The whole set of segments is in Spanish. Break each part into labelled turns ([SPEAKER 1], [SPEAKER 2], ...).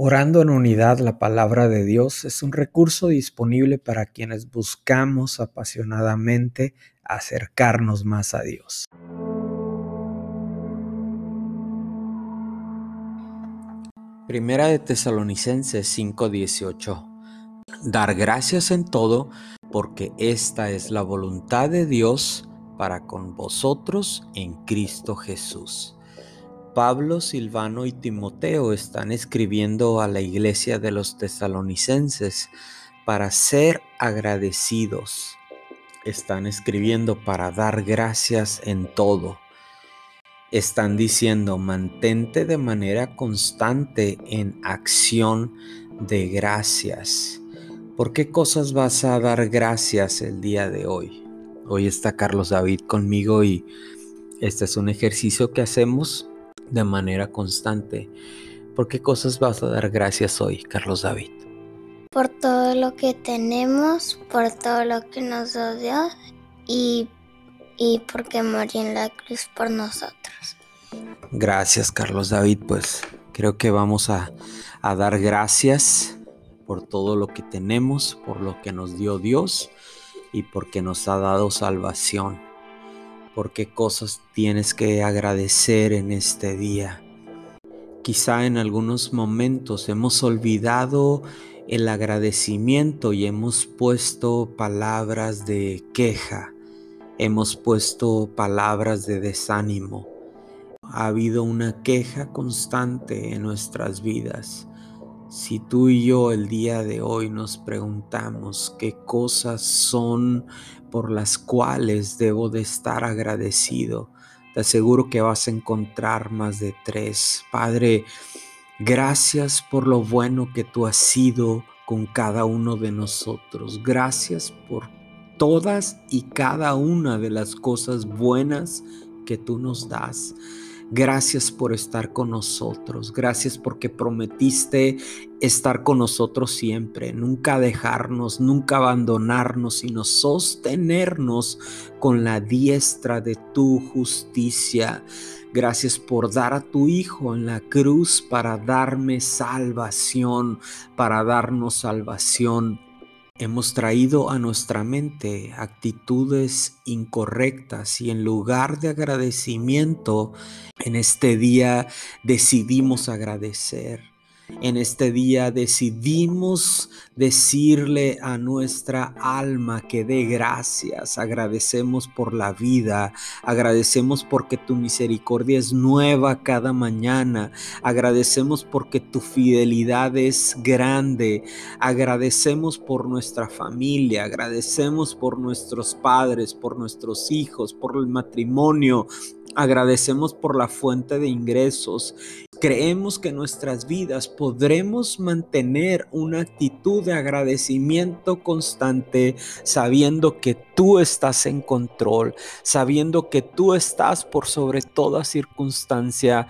[SPEAKER 1] Orando en unidad la palabra de Dios es un recurso disponible para quienes buscamos apasionadamente acercarnos más a Dios. Primera de Tesalonicenses 5:18 Dar gracias en todo, porque esta es la voluntad de Dios para con vosotros en Cristo Jesús. Pablo, Silvano y Timoteo están escribiendo a la iglesia de los tesalonicenses para ser agradecidos. Están escribiendo para dar gracias en todo. Están diciendo, mantente de manera constante en acción de gracias. ¿Por qué cosas vas a dar gracias el día de hoy? Hoy está Carlos David conmigo y este es un ejercicio que hacemos de manera constante. ¿Por qué cosas vas a dar gracias hoy, Carlos David?
[SPEAKER 2] Por todo lo que tenemos, por todo lo que nos dio y, y porque murió en la cruz por nosotros.
[SPEAKER 1] Gracias, Carlos David. Pues creo que vamos a, a dar gracias por todo lo que tenemos, por lo que nos dio Dios y porque nos ha dado salvación por qué cosas tienes que agradecer en este día. Quizá en algunos momentos hemos olvidado el agradecimiento y hemos puesto palabras de queja, hemos puesto palabras de desánimo. Ha habido una queja constante en nuestras vidas. Si tú y yo el día de hoy nos preguntamos qué cosas son por las cuales debo de estar agradecido, te aseguro que vas a encontrar más de tres. Padre, gracias por lo bueno que tú has sido con cada uno de nosotros. Gracias por todas y cada una de las cosas buenas que tú nos das. Gracias por estar con nosotros. Gracias porque prometiste estar con nosotros siempre, nunca dejarnos, nunca abandonarnos, sino sostenernos con la diestra de tu justicia. Gracias por dar a tu Hijo en la cruz para darme salvación, para darnos salvación. Hemos traído a nuestra mente actitudes incorrectas y en lugar de agradecimiento, en este día decidimos agradecer. En este día decidimos decirle a nuestra alma que dé gracias. Agradecemos por la vida. Agradecemos porque tu misericordia es nueva cada mañana. Agradecemos porque tu fidelidad es grande. Agradecemos por nuestra familia. Agradecemos por nuestros padres, por nuestros hijos, por el matrimonio, Agradecemos por la fuente de ingresos. Creemos que en nuestras vidas podremos mantener una actitud de agradecimiento constante sabiendo que tú estás en control, sabiendo que tú estás por sobre toda circunstancia,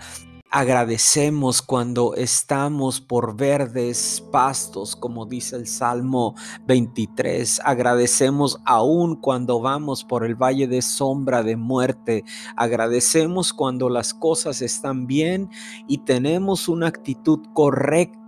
[SPEAKER 1] Agradecemos cuando estamos por verdes pastos, como dice el Salmo 23. Agradecemos aún cuando vamos por el valle de sombra de muerte. Agradecemos cuando las cosas están bien y tenemos una actitud correcta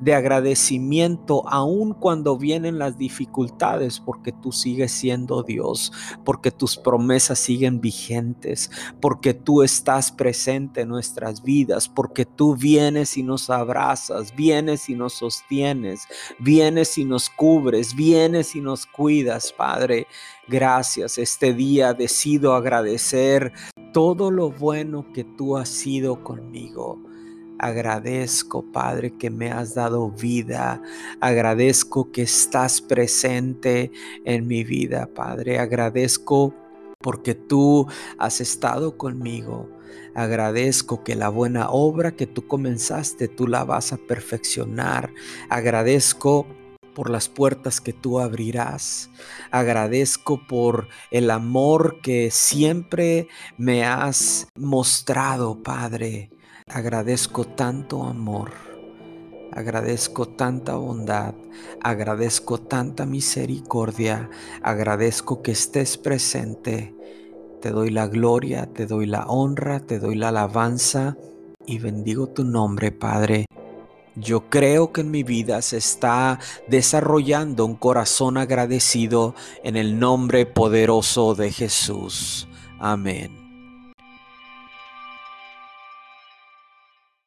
[SPEAKER 1] de agradecimiento aun cuando vienen las dificultades, porque tú sigues siendo Dios, porque tus promesas siguen vigentes, porque tú estás presente en nuestras vidas, porque tú vienes y nos abrazas, vienes y nos sostienes, vienes y nos cubres, vienes y nos cuidas, Padre. Gracias, este día decido agradecer todo lo bueno que tú has sido conmigo. Agradezco, Padre, que me has dado vida. Agradezco que estás presente en mi vida, Padre. Agradezco porque tú has estado conmigo. Agradezco que la buena obra que tú comenzaste, tú la vas a perfeccionar. Agradezco por las puertas que tú abrirás. Agradezco por el amor que siempre me has mostrado, Padre. Agradezco tanto amor, agradezco tanta bondad, agradezco tanta misericordia, agradezco que estés presente. Te doy la gloria, te doy la honra, te doy la alabanza y bendigo tu nombre, Padre. Yo creo que en mi vida se está desarrollando un corazón agradecido en el nombre poderoso de Jesús. Amén.